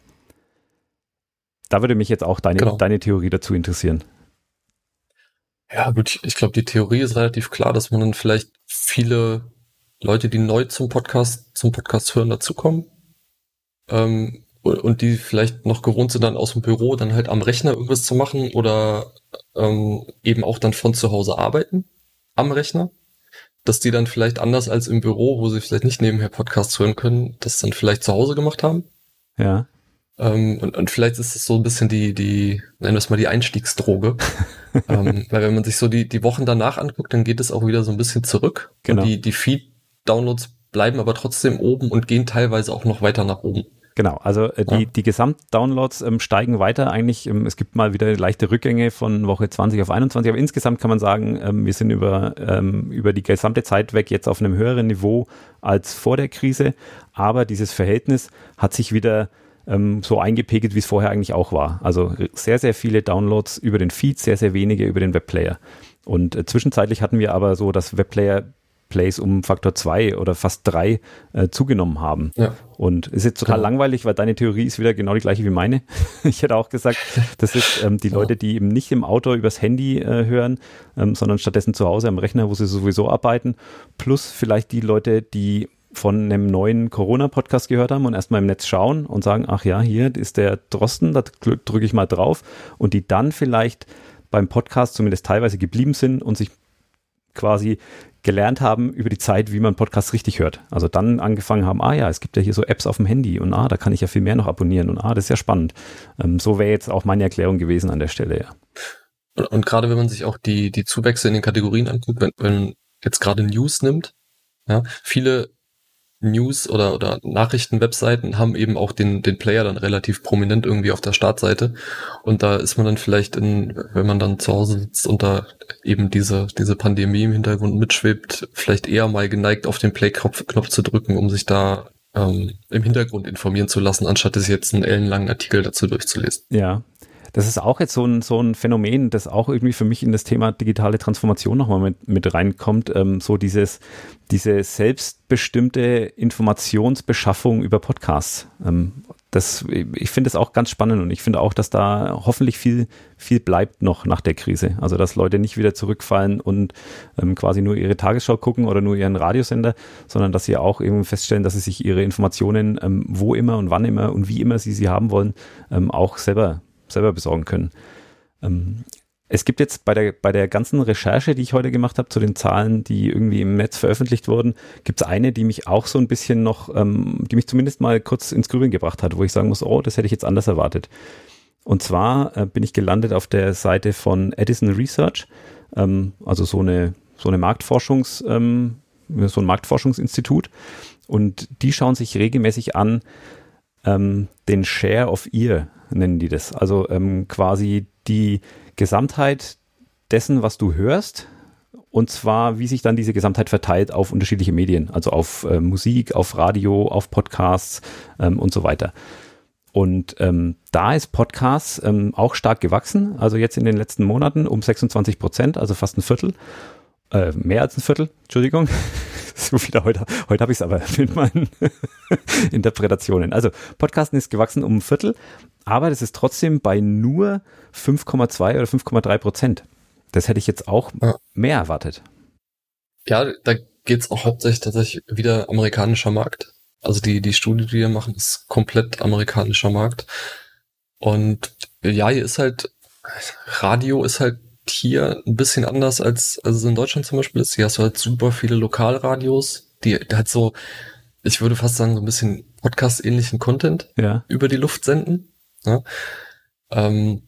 Da würde mich jetzt auch deine, genau. deine Theorie dazu interessieren. Ja, gut, ich glaube, die Theorie ist relativ klar, dass man dann vielleicht viele Leute, die neu zum Podcast, zum Podcast hören, dazukommen. Ähm, und die vielleicht noch gewohnt sind, dann aus dem Büro dann halt am Rechner irgendwas zu machen oder ähm, eben auch dann von zu Hause arbeiten am Rechner, dass die dann vielleicht anders als im Büro, wo sie vielleicht nicht nebenher Podcasts hören können, das dann vielleicht zu Hause gemacht haben. Ja. Ähm, und, und vielleicht ist es so ein bisschen die, die, nennen wir es mal die Einstiegsdroge. ähm, weil wenn man sich so die, die Wochen danach anguckt, dann geht es auch wieder so ein bisschen zurück. Genau. Und die, die Feed-Downloads bleiben aber trotzdem oben und gehen teilweise auch noch weiter nach oben. Genau, also äh, die, ja. die Gesamtdownloads ähm, steigen weiter eigentlich. Ähm, es gibt mal wieder leichte Rückgänge von Woche 20 auf 21, aber insgesamt kann man sagen, ähm, wir sind über, ähm, über die gesamte Zeit weg jetzt auf einem höheren Niveau als vor der Krise. Aber dieses Verhältnis hat sich wieder ähm, so eingepegelt, wie es vorher eigentlich auch war. Also sehr, sehr viele Downloads über den Feed, sehr, sehr wenige über den Webplayer. Und äh, zwischenzeitlich hatten wir aber so, dass Webplayer Plays um Faktor 2 oder fast 3 äh, zugenommen haben. Ja. Und ist jetzt total genau. langweilig, weil deine Theorie ist wieder genau die gleiche wie meine. ich hätte auch gesagt, das ist ähm, die Leute, die eben nicht im Auto übers Handy äh, hören, ähm, sondern stattdessen zu Hause am Rechner, wo sie sowieso arbeiten, plus vielleicht die Leute, die von einem neuen Corona-Podcast gehört haben und erstmal im Netz schauen und sagen, ach ja, hier ist der Drosten, da drücke ich mal drauf und die dann vielleicht beim Podcast zumindest teilweise geblieben sind und sich quasi gelernt haben über die Zeit, wie man Podcasts richtig hört. Also dann angefangen haben, ah ja, es gibt ja hier so Apps auf dem Handy und ah, da kann ich ja viel mehr noch abonnieren und ah, das ist ja spannend. Ähm, so wäre jetzt auch meine Erklärung gewesen an der Stelle, ja. Und, und gerade wenn man sich auch die, die Zuwächse in den Kategorien anguckt, wenn, wenn jetzt gerade News nimmt, ja, viele News- oder, oder Nachrichten-Webseiten haben eben auch den, den Player dann relativ prominent irgendwie auf der Startseite. Und da ist man dann vielleicht in, wenn man dann zu Hause sitzt und da eben diese, diese Pandemie im Hintergrund mitschwebt, vielleicht eher mal geneigt, auf den Play-Knopf Knopf zu drücken, um sich da ähm, im Hintergrund informieren zu lassen, anstatt es jetzt einen ellenlangen Artikel dazu durchzulesen. Ja, das ist auch jetzt so ein, so ein Phänomen, das auch irgendwie für mich in das Thema digitale Transformation nochmal mit, mit reinkommt. Ähm, so dieses, diese selbstbestimmte Informationsbeschaffung über Podcasts. Ähm, das, ich finde es auch ganz spannend und ich finde auch, dass da hoffentlich viel, viel bleibt noch nach der Krise. Also, dass Leute nicht wieder zurückfallen und ähm, quasi nur ihre Tagesschau gucken oder nur ihren Radiosender, sondern dass sie auch eben feststellen, dass sie sich ihre Informationen, ähm, wo immer und wann immer und wie immer sie sie haben wollen, ähm, auch selber selber besorgen können. Ähm, es gibt jetzt bei der, bei der ganzen Recherche, die ich heute gemacht habe, zu den Zahlen, die irgendwie im Netz veröffentlicht wurden, gibt es eine, die mich auch so ein bisschen noch, ähm, die mich zumindest mal kurz ins Grübeln gebracht hat, wo ich sagen muss, oh, das hätte ich jetzt anders erwartet. Und zwar äh, bin ich gelandet auf der Seite von Edison Research, ähm, also so eine, so eine Marktforschungs, ähm, so ein Marktforschungsinstitut. Und die schauen sich regelmäßig an, ähm, den Share of Ear nennen die das. Also ähm, quasi die Gesamtheit dessen, was du hörst, und zwar, wie sich dann diese Gesamtheit verteilt auf unterschiedliche Medien, also auf äh, Musik, auf Radio, auf Podcasts ähm, und so weiter. Und ähm, da ist Podcasts ähm, auch stark gewachsen, also jetzt in den letzten Monaten um 26 Prozent, also fast ein Viertel, äh, mehr als ein Viertel, Entschuldigung. so wieder heute, heute habe ich es aber mit meinen Interpretationen. Also Podcasten ist gewachsen um ein Viertel, aber das ist trotzdem bei nur 5,2 oder 5,3 Prozent. Das hätte ich jetzt auch ja. mehr erwartet. Ja, da geht's auch hauptsächlich tatsächlich wieder amerikanischer Markt. Also die, die Studie, die wir machen, ist komplett amerikanischer Markt. Und ja, hier ist halt, Radio ist halt hier ein bisschen anders als, als es in Deutschland zum Beispiel ist. Hier hast du halt super viele Lokalradios, die halt so, ich würde fast sagen, so ein bisschen Podcast-ähnlichen Content ja. über die Luft senden. Ja? Ähm,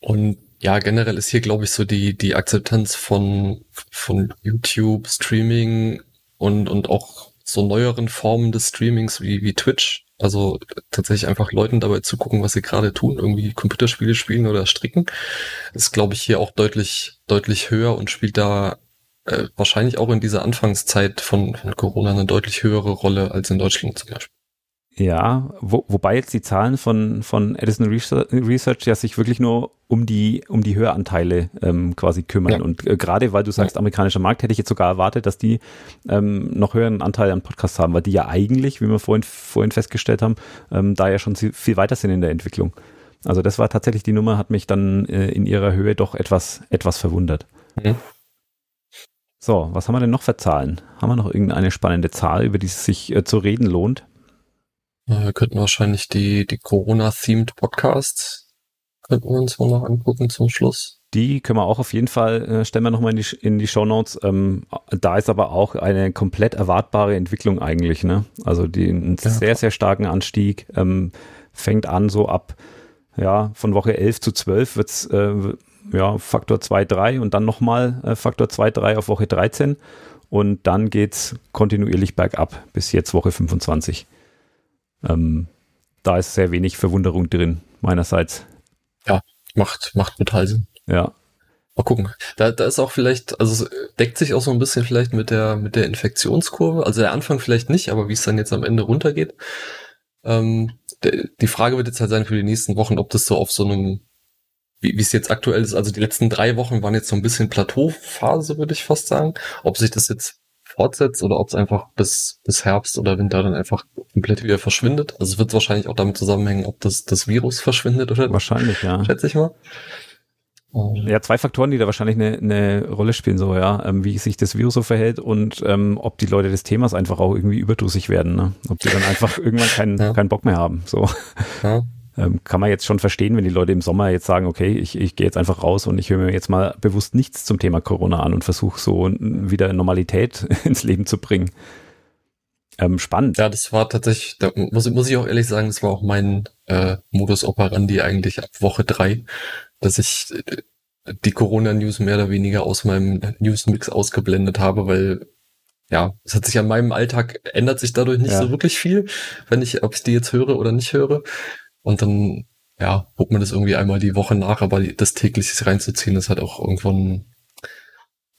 und ja, generell ist hier, glaube ich, so die, die Akzeptanz von, von YouTube, Streaming und, und auch so neueren Formen des Streamings wie, wie Twitch Also tatsächlich einfach Leuten dabei zugucken, was sie gerade tun, irgendwie Computerspiele spielen oder stricken, ist, glaube ich, hier auch deutlich, deutlich höher und spielt da äh, wahrscheinlich auch in dieser Anfangszeit von, von Corona eine deutlich höhere Rolle als in Deutschland zum Beispiel. Ja, wo, wobei jetzt die Zahlen von, von Edison Research ja sich wirklich nur um die, um die Höheranteile ähm, quasi kümmern. Ja. Und äh, gerade weil du sagst, ja. amerikanischer Markt, hätte ich jetzt sogar erwartet, dass die ähm, noch höheren Anteil an Podcasts haben, weil die ja eigentlich, wie wir vorhin, vorhin festgestellt haben, ähm, da ja schon viel weiter sind in der Entwicklung. Also das war tatsächlich die Nummer, hat mich dann äh, in ihrer Höhe doch etwas, etwas verwundert. Mhm. So, was haben wir denn noch für Zahlen? Haben wir noch irgendeine spannende Zahl, über die es sich äh, zu reden lohnt? Wir könnten wahrscheinlich die, die Corona-themed Podcasts könnten wir uns mal noch angucken zum Schluss. Die können wir auch auf jeden Fall, äh, stellen wir nochmal in die, in die Show Notes. Ähm, da ist aber auch eine komplett erwartbare Entwicklung eigentlich, ne? Also die, einen ja, sehr, sehr starken Anstieg, ähm, fängt an so ab, ja, von Woche 11 zu 12 wird's, äh, ja, Faktor 2, 3 und dann nochmal äh, Faktor 2, 3 auf Woche 13 und dann geht's kontinuierlich bergab bis jetzt Woche 25. Ähm, da ist sehr wenig Verwunderung drin, meinerseits. Ja, macht, macht total Sinn. Ja. Mal gucken. Da, da ist auch vielleicht, also es deckt sich auch so ein bisschen vielleicht mit der, mit der Infektionskurve. Also der Anfang vielleicht nicht, aber wie es dann jetzt am Ende runtergeht. Ähm, der, die Frage wird jetzt halt sein für die nächsten Wochen, ob das so auf so einem, wie, wie es jetzt aktuell ist, also die letzten drei Wochen waren jetzt so ein bisschen Plateauphase, würde ich fast sagen. Ob sich das jetzt fortsetzt oder ob es einfach bis, bis Herbst oder Winter dann einfach komplett wieder verschwindet. Also es wird wahrscheinlich auch damit zusammenhängen, ob das, das Virus verschwindet oder. Wahrscheinlich, ja. Schätze ich mal. Ja, zwei Faktoren, die da wahrscheinlich eine, eine Rolle spielen, so, ja, ähm, wie sich das Virus so verhält und ähm, ob die Leute des Themas einfach auch irgendwie überdrüssig werden, ne? Ob die dann einfach irgendwann keinen, ja. keinen Bock mehr haben. So. Ja. Ähm, kann man jetzt schon verstehen, wenn die Leute im Sommer jetzt sagen, okay, ich, ich gehe jetzt einfach raus und ich höre mir jetzt mal bewusst nichts zum Thema Corona an und versuche so wieder Normalität ins Leben zu bringen. Ähm, spannend. Ja, das war tatsächlich, da muss, muss ich auch ehrlich sagen, das war auch mein äh, Modus operandi eigentlich ab Woche drei, dass ich äh, die Corona-News mehr oder weniger aus meinem News-Mix ausgeblendet habe, weil ja, es hat sich an meinem Alltag ändert sich dadurch nicht ja. so wirklich viel, wenn ich, ob ich die jetzt höre oder nicht höre. Und dann, ja, guckt man das irgendwie einmal die Woche nach, aber das täglich reinzuziehen, ist halt auch irgendwann,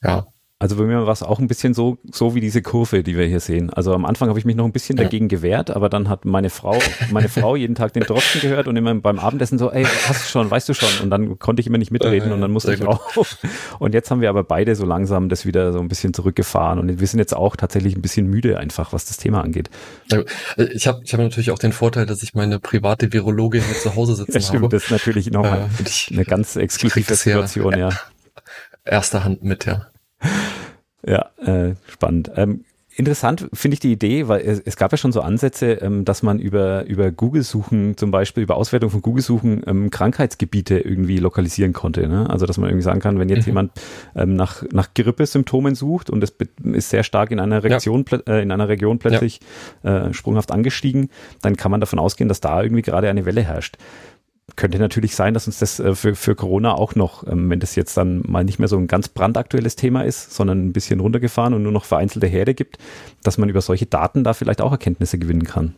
ja, also bei mir war es auch ein bisschen so, so wie diese Kurve, die wir hier sehen. Also am Anfang habe ich mich noch ein bisschen dagegen gewehrt, aber dann hat meine Frau, meine Frau jeden Tag den Drosten gehört und immer beim Abendessen so, ey, hast du schon, weißt du schon? Und dann konnte ich immer nicht mitreden und dann musste ich rauf. Und jetzt haben wir aber beide so langsam das wieder so ein bisschen zurückgefahren und wir sind jetzt auch tatsächlich ein bisschen müde einfach, was das Thema angeht. Ich habe ich hab natürlich auch den Vorteil, dass ich meine private Virologin hier zu Hause sitzen ja, stimmt, habe. Das ist natürlich nochmal äh, eine ganz exklusive Situation, ja. Erster Hand mit, ja. Ja, äh, spannend. Ähm, interessant finde ich die Idee, weil es, es, gab ja schon so Ansätze, ähm, dass man über, über Google-Suchen, zum Beispiel über Auswertung von Google-Suchen, ähm, Krankheitsgebiete irgendwie lokalisieren konnte. Ne? Also, dass man irgendwie sagen kann, wenn jetzt mhm. jemand ähm, nach, nach Grippesymptomen sucht und es ist sehr stark in einer Region, ja. äh, in einer Region plötzlich ja. äh, sprunghaft angestiegen, dann kann man davon ausgehen, dass da irgendwie gerade eine Welle herrscht könnte natürlich sein, dass uns das äh, für, für Corona auch noch, ähm, wenn das jetzt dann mal nicht mehr so ein ganz brandaktuelles Thema ist, sondern ein bisschen runtergefahren und nur noch vereinzelte Herde gibt, dass man über solche Daten da vielleicht auch Erkenntnisse gewinnen kann.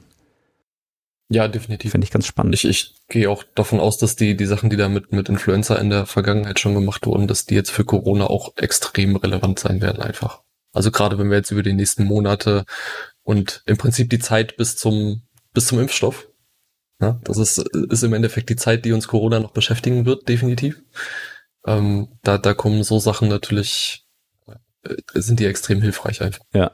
Ja, definitiv. Finde ich ganz spannend. Ich, ich gehe auch davon aus, dass die, die Sachen, die da mit, mit Influencer in der Vergangenheit schon gemacht wurden, dass die jetzt für Corona auch extrem relevant sein werden einfach. Also gerade wenn wir jetzt über die nächsten Monate und im Prinzip die Zeit bis zum, bis zum Impfstoff, ja, das ist, ist im Endeffekt die Zeit, die uns Corona noch beschäftigen wird, definitiv. Ähm, da, da kommen so Sachen natürlich, äh, sind die extrem hilfreich einfach. Ja.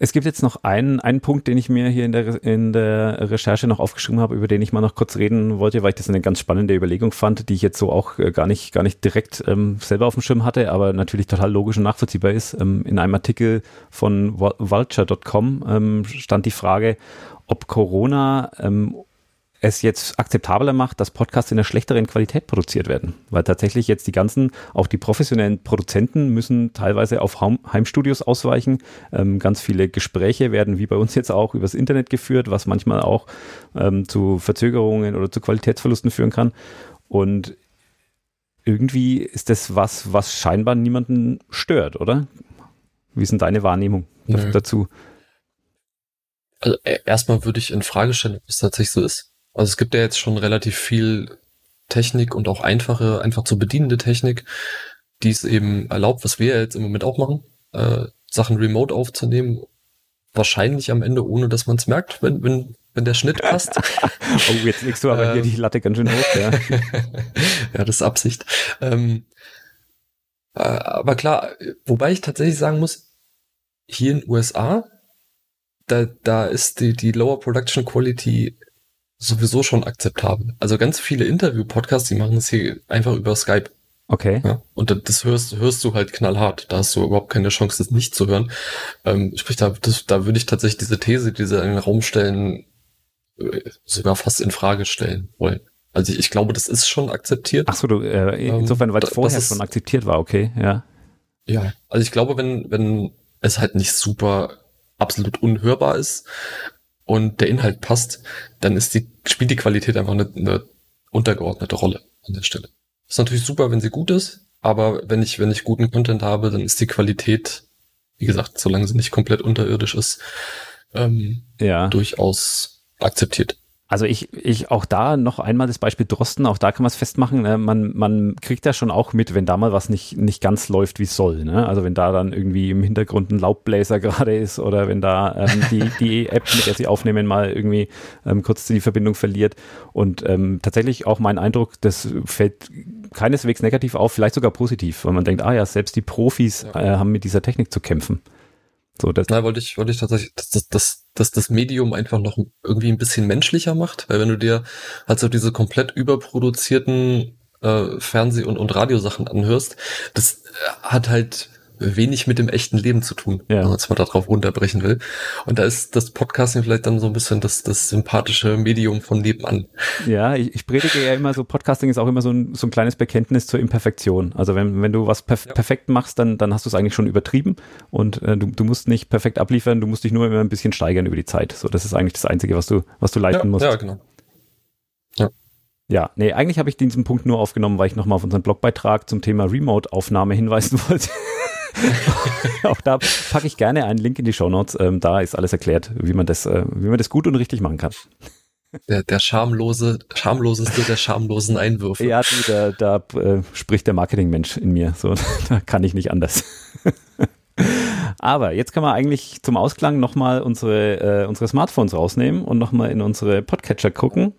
Es gibt jetzt noch einen, einen Punkt, den ich mir hier in der, in der Recherche noch aufgeschrieben habe, über den ich mal noch kurz reden wollte, weil ich das eine ganz spannende Überlegung fand, die ich jetzt so auch äh, gar nicht, gar nicht direkt ähm, selber auf dem Schirm hatte, aber natürlich total logisch und nachvollziehbar ist. Ähm, in einem Artikel von vulture.com ähm, stand die Frage, ob Corona ähm, es jetzt akzeptabler macht, dass Podcasts in einer schlechteren Qualität produziert werden. Weil tatsächlich jetzt die ganzen, auch die professionellen Produzenten müssen teilweise auf Heimstudios ausweichen. Ähm, ganz viele Gespräche werden, wie bei uns jetzt auch, übers Internet geführt, was manchmal auch ähm, zu Verzögerungen oder zu Qualitätsverlusten führen kann. Und irgendwie ist das was, was scheinbar niemanden stört, oder? Wie ist denn deine Wahrnehmung Nö. dazu? Also äh, erstmal würde ich in Frage stellen, ob es tatsächlich so ist. Also es gibt ja jetzt schon relativ viel Technik und auch einfache, einfach zu bedienende Technik, die es eben erlaubt, was wir jetzt im Moment auch machen, äh, Sachen remote aufzunehmen. Wahrscheinlich am Ende, ohne dass man es merkt, wenn, wenn, wenn der Schnitt passt. oh, jetzt legst du aber hier ähm. die Latte ganz schön hoch, ja. ja, das ist Absicht. Ähm, äh, aber klar, wobei ich tatsächlich sagen muss, hier in den USA, da, da ist die, die Lower Production Quality sowieso schon akzeptabel. Also ganz viele Interview-Podcasts, die machen das hier einfach über Skype. Okay. Ja, und das hörst, hörst du halt knallhart. Da hast du überhaupt keine Chance, das nicht zu hören. Ähm, sprich, da, das, da würde ich tatsächlich diese These, diese in den Raum stellen, äh, sogar fast in Frage stellen wollen. Also ich, ich glaube, das ist schon akzeptiert. Ach so, du, äh, ähm, insofern, weil es vorher ist, schon akzeptiert war, okay, ja. Ja, also ich glaube, wenn, wenn es halt nicht super absolut unhörbar ist und der Inhalt passt, dann ist die, spielt die Qualität einfach eine, eine untergeordnete Rolle an der Stelle. Ist natürlich super, wenn sie gut ist, aber wenn ich, wenn ich guten Content habe, dann ist die Qualität, wie gesagt, solange sie nicht komplett unterirdisch ist, ähm, ja. durchaus akzeptiert. Also ich, ich auch da noch einmal das Beispiel Drosten, auch da kann man es festmachen, ne? man, man kriegt ja schon auch mit, wenn da mal was nicht, nicht ganz läuft, wie es soll. Ne? Also wenn da dann irgendwie im Hintergrund ein Laubbläser gerade ist oder wenn da ähm, die, die App, mit der sie aufnehmen, mal irgendwie ähm, kurz die Verbindung verliert. Und ähm, tatsächlich auch mein Eindruck, das fällt keineswegs negativ auf, vielleicht sogar positiv, weil man denkt, ah ja, selbst die Profis äh, haben mit dieser Technik zu kämpfen. So, das Na, wollte ich, wollte ich tatsächlich, dass das, das, das, das Medium einfach noch irgendwie ein bisschen menschlicher macht, weil wenn du dir halt so diese komplett überproduzierten äh, Fernseh- und, und Radiosachen anhörst, das hat halt wenig mit dem echten Leben zu tun, ja. wenn man es mal darauf runterbrechen will. Und da ist das Podcasting vielleicht dann so ein bisschen das, das sympathische Medium von nebenan. Ja, ich, ich predige ja immer so, Podcasting ist auch immer so ein, so ein kleines Bekenntnis zur Imperfektion. Also wenn, wenn du was perf ja. perfekt machst, dann, dann hast du es eigentlich schon übertrieben und äh, du, du musst nicht perfekt abliefern, du musst dich nur immer ein bisschen steigern über die Zeit. So, das ist eigentlich das Einzige, was du, was du leiten ja, musst. Ja, genau. Ja. Ja, nee, eigentlich habe ich diesen Punkt nur aufgenommen, weil ich nochmal auf unseren Blogbeitrag zum Thema Remote-Aufnahme hinweisen wollte. auch da packe ich gerne einen Link in die Show Notes. Ähm, da ist alles erklärt, wie man das, äh, wie man das gut und richtig machen kann. Der, der schamlose, schamloseste der schamlosen Einwürfe. Ja, da, da äh, spricht der Marketingmensch in mir. So, da kann ich nicht anders. Aber jetzt kann man eigentlich zum Ausklang nochmal unsere, äh, unsere Smartphones rausnehmen und nochmal in unsere Podcatcher gucken.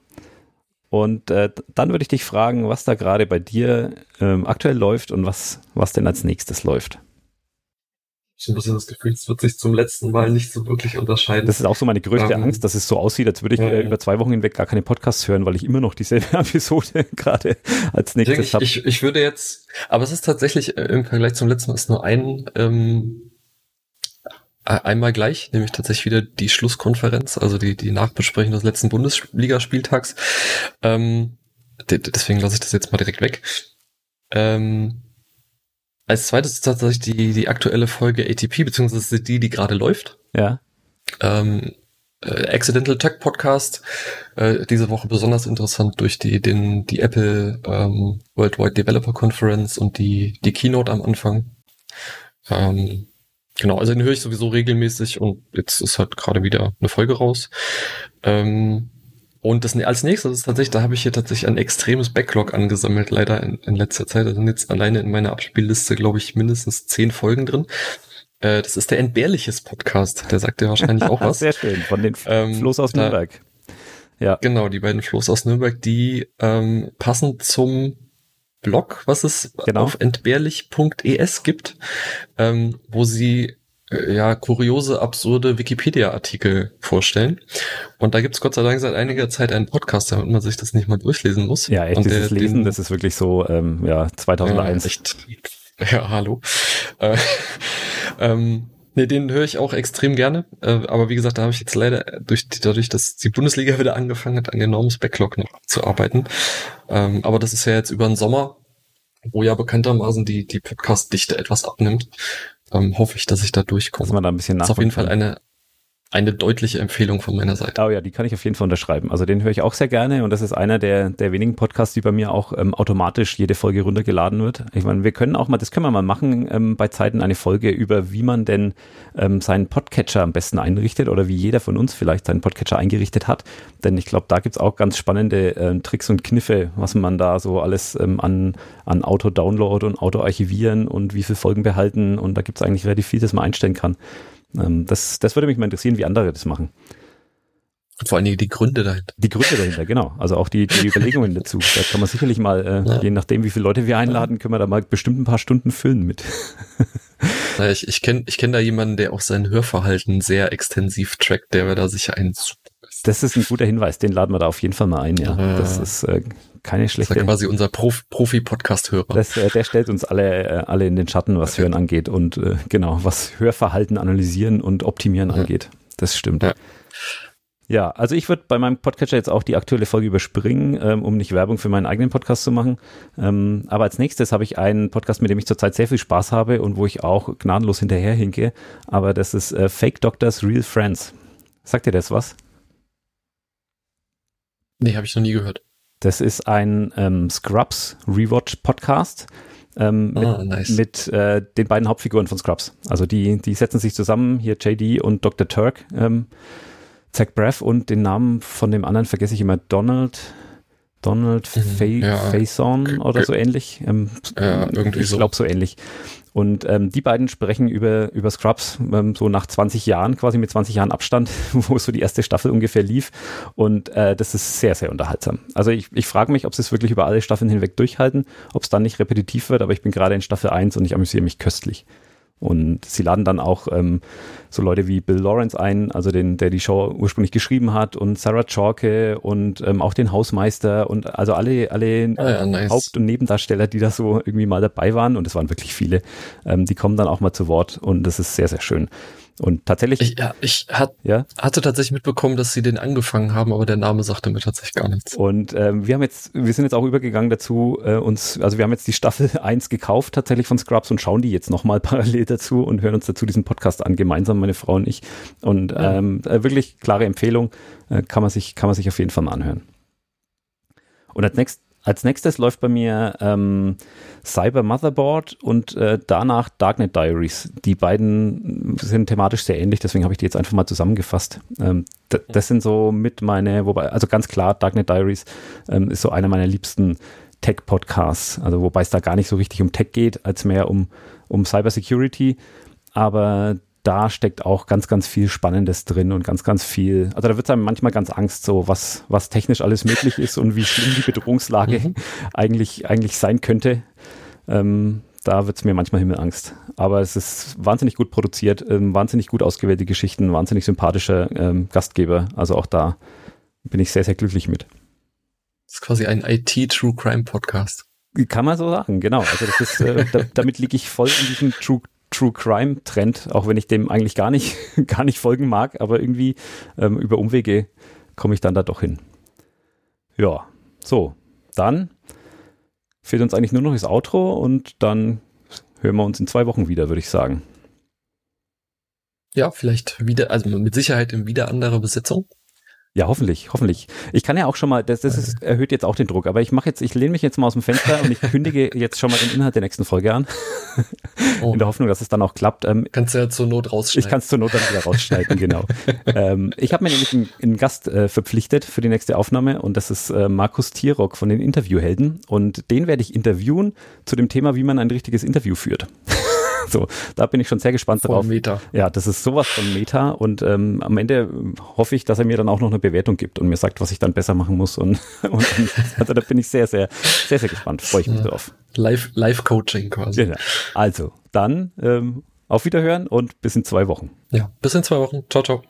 Und äh, dann würde ich dich fragen, was da gerade bei dir ähm, aktuell läuft und was, was denn als nächstes läuft ich ein bisschen das Gefühl, es wird sich zum letzten Mal nicht so wirklich unterscheiden. Das ist auch so meine größte ähm, Angst, dass es so aussieht, als würde ich äh, über zwei Wochen hinweg gar keine Podcasts hören, weil ich immer noch dieselbe Episode gerade als nächstes habe. Ich, ich würde jetzt, aber es ist tatsächlich äh, im Vergleich zum letzten Mal ist nur ein ähm, einmal gleich, nämlich tatsächlich wieder die Schlusskonferenz, also die, die Nachbesprechung des letzten Bundesligaspieltags. Ähm, deswegen lasse ich das jetzt mal direkt weg. Ähm, als zweites ist tatsächlich die, die aktuelle Folge ATP, beziehungsweise die, die gerade läuft. Ja. Ähm, äh, Accidental Tech Podcast. Äh, diese Woche besonders interessant durch die, den, die Apple ähm, Worldwide Developer Conference und die, die Keynote am Anfang. Ähm, genau, also den höre ich sowieso regelmäßig und jetzt ist halt gerade wieder eine Folge raus. Ähm, und das als nächstes ist tatsächlich, da habe ich hier tatsächlich ein extremes Backlog angesammelt, leider in, in letzter Zeit. Da sind jetzt alleine in meiner Abspielliste, glaube ich, mindestens zehn Folgen drin. Äh, das ist der Entbehrliches Podcast. Der sagt ja wahrscheinlich auch was. Sehr schön, von den ähm, Floß aus Nürnberg. Ja. Genau, die beiden Floß aus Nürnberg, die ähm, passen zum Blog, was es genau. auf entbehrlich.es gibt, ähm, wo sie ja, kuriose, absurde Wikipedia-Artikel vorstellen. Und da gibt's Gott sei Dank seit einiger Zeit einen Podcast, damit man sich das nicht mal durchlesen muss. Ja, echt, Und dieses der, Lesen, den, das ist wirklich so, ähm, ja, 2001. Ja, echt. Ja, hallo. Äh, ähm, nee, den höre ich auch extrem gerne. Äh, aber wie gesagt, da habe ich jetzt leider durch, dadurch, dass die Bundesliga wieder angefangen hat, ein enormes Backlog noch zu arbeiten. Ähm, aber das ist ja jetzt über den Sommer, wo ja bekanntermaßen die, die Podcast-Dichte etwas abnimmt ähm, hoffe ich, dass ich da durchkomme. Dass man da ein bisschen Das ist auf jeden Fall eine, eine deutliche Empfehlung von meiner Seite. Oh ja, die kann ich auf jeden Fall unterschreiben. Also den höre ich auch sehr gerne und das ist einer der, der wenigen Podcasts, die bei mir auch ähm, automatisch jede Folge runtergeladen wird. Ich meine, wir können auch mal, das können wir mal machen, ähm, bei Zeiten eine Folge über, wie man denn ähm, seinen Podcatcher am besten einrichtet oder wie jeder von uns vielleicht seinen Podcatcher eingerichtet hat. Denn ich glaube, da gibt's auch ganz spannende äh, Tricks und Kniffe, was man da so alles ähm, an, an Auto-Download und Auto-Archivieren und wie viele Folgen behalten und da gibt's eigentlich relativ viel, das man einstellen kann. Ähm, das, das würde mich mal interessieren, wie andere das machen. Und vor allen Dingen die Gründe dahinter. Die Gründe dahinter, genau. Also auch die, die Überlegungen dazu. Da kann man sicherlich mal, äh, ja. je nachdem, wie viele Leute wir einladen, können wir da mal bestimmt ein paar Stunden füllen mit. naja, ich, ich kenne ich kenn da jemanden, der auch sein Hörverhalten sehr extensiv trackt, der mir da sicher einen Das ist ein guter Hinweis, den laden wir da auf jeden Fall mal ein, ja. ja. Das ist äh, keine schlechte. Das ist ja quasi unser Prof Profi-Podcast-Hörer. Äh, der stellt uns alle, äh, alle in den Schatten, was okay. Hören angeht und äh, genau, was Hörverhalten analysieren und optimieren ja. angeht. Das stimmt. Ja. Ja, also ich würde bei meinem Podcatcher jetzt auch die aktuelle Folge überspringen, ähm, um nicht Werbung für meinen eigenen Podcast zu machen. Ähm, aber als nächstes habe ich einen Podcast, mit dem ich zurzeit sehr viel Spaß habe und wo ich auch gnadenlos hinterherhinke. Aber das ist äh, Fake Doctors Real Friends. Sagt ihr das was? Nee, habe ich noch nie gehört. Das ist ein ähm, Scrubs Rewatch Podcast. Ähm, mit, ah, nice. mit äh, den beiden Hauptfiguren von Scrubs. Also die, die setzen sich zusammen, hier JD und Dr. Turk, ähm, Zach Braff und den Namen von dem anderen vergesse ich immer, Donald, Donald mhm, ja. Faison oder so ähnlich. Ähm, ja, irgendwie ich glaube so ähnlich. Und ähm, die beiden sprechen über, über Scrubs ähm, so nach 20 Jahren, quasi mit 20 Jahren Abstand, wo so die erste Staffel ungefähr lief. Und äh, das ist sehr, sehr unterhaltsam. Also ich, ich frage mich, ob sie es wirklich über alle Staffeln hinweg durchhalten, ob es dann nicht repetitiv wird, aber ich bin gerade in Staffel 1 und ich amüsiere mich köstlich. Und sie laden dann auch ähm, so Leute wie Bill Lawrence ein, also den, der die Show ursprünglich geschrieben hat, und Sarah Chalke und ähm, auch den Hausmeister und also alle, alle ah ja, nice. Haupt- und Nebendarsteller, die da so irgendwie mal dabei waren, und es waren wirklich viele, ähm, die kommen dann auch mal zu Wort und das ist sehr, sehr schön. Und tatsächlich. Ich, ja, ich hat, ja? hatte tatsächlich mitbekommen, dass sie den angefangen haben, aber der Name sagte mir tatsächlich gar nichts. Und ähm, wir haben jetzt, wir sind jetzt auch übergegangen dazu, äh, uns, also wir haben jetzt die Staffel 1 gekauft tatsächlich von Scrubs und schauen die jetzt nochmal parallel dazu und hören uns dazu diesen Podcast an, gemeinsam, meine Frau und ich. Und ja. ähm, äh, wirklich klare Empfehlung, äh, kann man sich, kann man sich auf jeden Fall mal anhören. Und als nächstes als nächstes läuft bei mir ähm, Cyber Motherboard und äh, danach Darknet Diaries. Die beiden sind thematisch sehr ähnlich, deswegen habe ich die jetzt einfach mal zusammengefasst. Ähm, das sind so mit meine, wobei, also ganz klar, Darknet Diaries ähm, ist so einer meiner liebsten Tech-Podcasts. Also wobei es da gar nicht so richtig um Tech geht, als mehr um, um Cyber Security. Aber da steckt auch ganz, ganz viel Spannendes drin und ganz, ganz viel. Also da wird einem manchmal ganz Angst, so was, was technisch alles möglich ist und wie schlimm die Bedrohungslage mhm. eigentlich, eigentlich sein könnte. Ähm, da wird es mir manchmal Himmelangst. Aber es ist wahnsinnig gut produziert, ähm, wahnsinnig gut ausgewählte Geschichten, wahnsinnig sympathischer ähm, Gastgeber. Also auch da bin ich sehr, sehr glücklich mit. Das ist quasi ein IT-True Crime Podcast. Kann man so sagen, genau. Also das ist, äh, da, damit liege ich voll in diesem True True Crime Trend, auch wenn ich dem eigentlich gar nicht, gar nicht folgen mag, aber irgendwie ähm, über Umwege komme ich dann da doch hin. Ja, so, dann fehlt uns eigentlich nur noch das Outro und dann hören wir uns in zwei Wochen wieder, würde ich sagen. Ja, vielleicht wieder, also mit Sicherheit in wieder anderer Besetzung. Ja, hoffentlich, hoffentlich. Ich kann ja auch schon mal, das, das ist, erhöht jetzt auch den Druck, aber ich mache jetzt, ich lehne mich jetzt mal aus dem Fenster und ich kündige jetzt schon mal den Inhalt der nächsten Folge an. Oh. In der Hoffnung, dass es dann auch klappt. Ähm, Kannst du ja zur Not rausschneiden. Ich kann es zur Not dann wieder rausschneiden, genau. ähm, ich habe mir nämlich einen, einen Gast äh, verpflichtet für die nächste Aufnahme und das ist äh, Markus Tierock von den Interviewhelden und den werde ich interviewen zu dem Thema, wie man ein richtiges Interview führt. so, da bin ich schon sehr gespannt Voll drauf. Meta. Ja, das ist sowas von Meta und ähm, am Ende hoffe ich, dass er mir dann auch noch eine Bewertung gibt und mir sagt, was ich dann besser machen muss und, und also da bin ich sehr, sehr, sehr, sehr gespannt. Freue ich mich ja. drauf. Live, Live Coaching quasi. Ja, also, dann ähm, auf Wiederhören und bis in zwei Wochen. Ja, bis in zwei Wochen. Ciao, ciao.